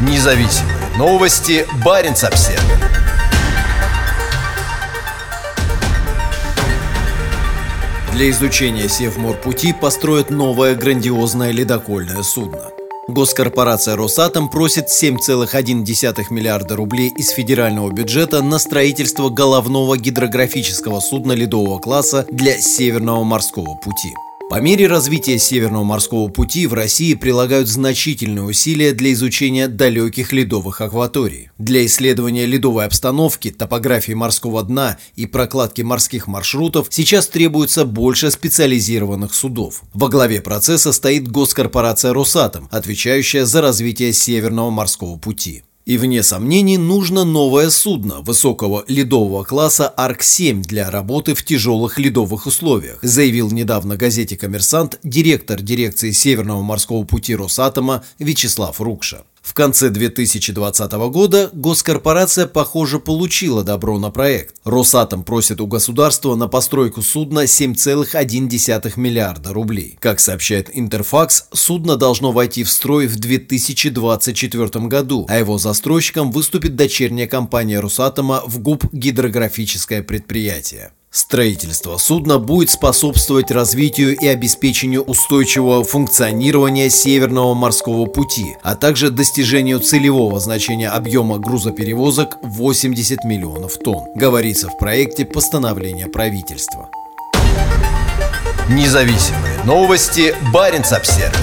Независимые новости. Барин обсерва Для изучения Севморпути построят новое грандиозное ледокольное судно. Госкорпорация «Росатом» просит 7,1 миллиарда рублей из федерального бюджета на строительство головного гидрографического судна ледового класса для Северного морского пути. По мере развития Северного морского пути в России прилагают значительные усилия для изучения далеких ледовых акваторий. Для исследования ледовой обстановки, топографии морского дна и прокладки морских маршрутов сейчас требуется больше специализированных судов. Во главе процесса стоит госкорпорация «Росатом», отвечающая за развитие Северного морского пути. И вне сомнений нужно новое судно высокого ледового класса Арк-7 для работы в тяжелых ледовых условиях, заявил недавно газете «Коммерсант» директор дирекции Северного морского пути Росатома Вячеслав Рукша. В конце 2020 года госкорпорация, похоже, получила добро на проект. Росатом просит у государства на постройку судна 7,1 миллиарда рублей. Как сообщает Интерфакс, судно должно войти в строй в 2024 году, а его застройщиком выступит дочерняя компания Росатома в ГУП «Гидрографическое предприятие». Строительство судна будет способствовать развитию и обеспечению устойчивого функционирования Северного морского пути, а также достижению целевого значения объема грузоперевозок 80 миллионов тонн, говорится в проекте постановления правительства. Независимые новости. Барин обсервис